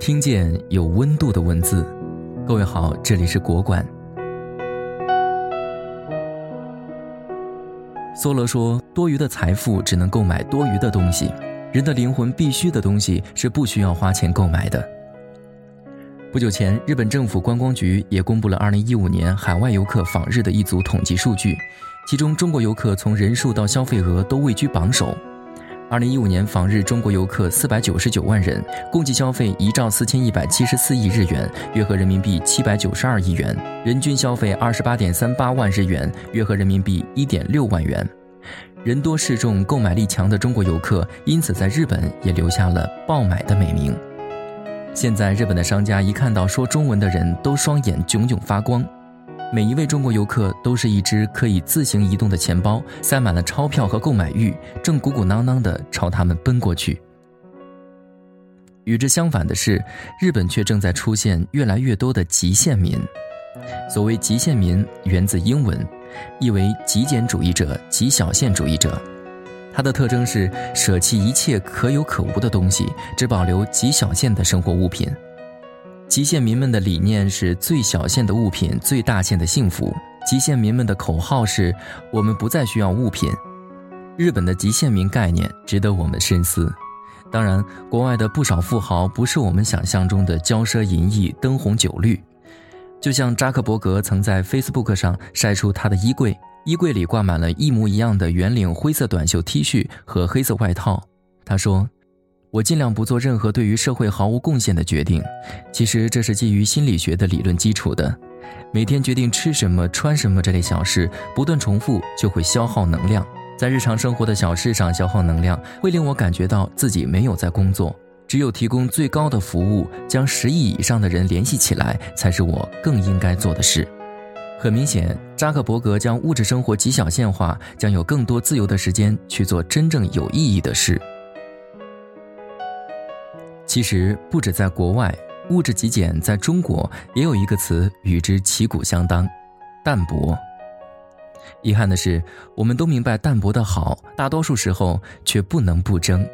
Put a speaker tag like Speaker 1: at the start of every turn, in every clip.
Speaker 1: 听见有温度的文字。各位好，这里是国馆。梭罗说：“多余的财富只能购买多余的东西，人的灵魂必须的东西是不需要花钱购买的。”不久前，日本政府观光局也公布了2015年海外游客访日的一组统计数据，其中中国游客从人数到消费额都位居榜首。二零一五年访日中国游客四百九十九万人，共计消费一兆四千一百七十四亿日元，约合人民币七百九十二亿元，人均消费二十八点三八万日元，约合人民币一点六万元。人多势众、购买力强的中国游客，因此在日本也留下了“爆买”的美名。现在，日本的商家一看到说中文的人都双眼炯炯发光。每一位中国游客都是一只可以自行移动的钱包，塞满了钞票和购买欲，正鼓鼓囊囊地朝他们奔过去。与之相反的是，日本却正在出现越来越多的极限民。所谓极限民，源自英文，意为极简主义者、极小限主义者。它的特征是舍弃一切可有可无的东西，只保留极小限的生活物品。极限民们的理念是最小限的物品，最大限的幸福。极限民们的口号是：我们不再需要物品。日本的极限民概念值得我们深思。当然，国外的不少富豪不是我们想象中的骄奢淫逸、灯红酒绿。就像扎克伯格曾在 Facebook 上晒出他的衣柜，衣柜里挂满了一模一样的圆领灰色短袖 T 恤和黑色外套。他说。我尽量不做任何对于社会毫无贡献的决定，其实这是基于心理学的理论基础的。每天决定吃什么、穿什么这类小事，不断重复就会消耗能量。在日常生活的小事上消耗能量，会令我感觉到自己没有在工作。只有提供最高的服务，将十亿以上的人联系起来，才是我更应该做的事。很明显，扎克伯格将物质生活极小限化，将有更多自由的时间去做真正有意义的事。其实不止在国外，物质极简在中国也有一个词与之旗鼓相当，淡泊。遗憾的是，我们都明白淡泊的好，大多数时候却不能不争。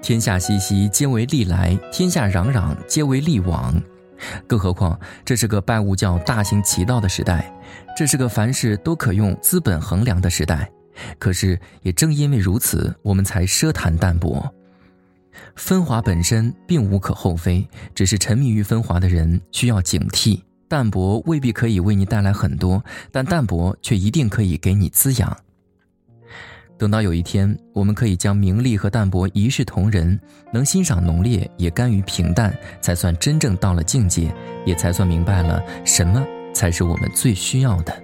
Speaker 1: 天下熙熙，皆为利来；天下攘攘，皆为利往。更何况，这是个拜物教大行其道的时代，这是个凡事都可用资本衡量的时代。可是，也正因为如此，我们才奢谈淡泊。分华本身并无可厚非，只是沉迷于分华的人需要警惕。淡泊未必可以为你带来很多，但淡泊却一定可以给你滋养。等到有一天，我们可以将名利和淡泊一视同仁，能欣赏浓烈，也甘于平淡，才算真正到了境界，也才算明白了什么才是我们最需要的。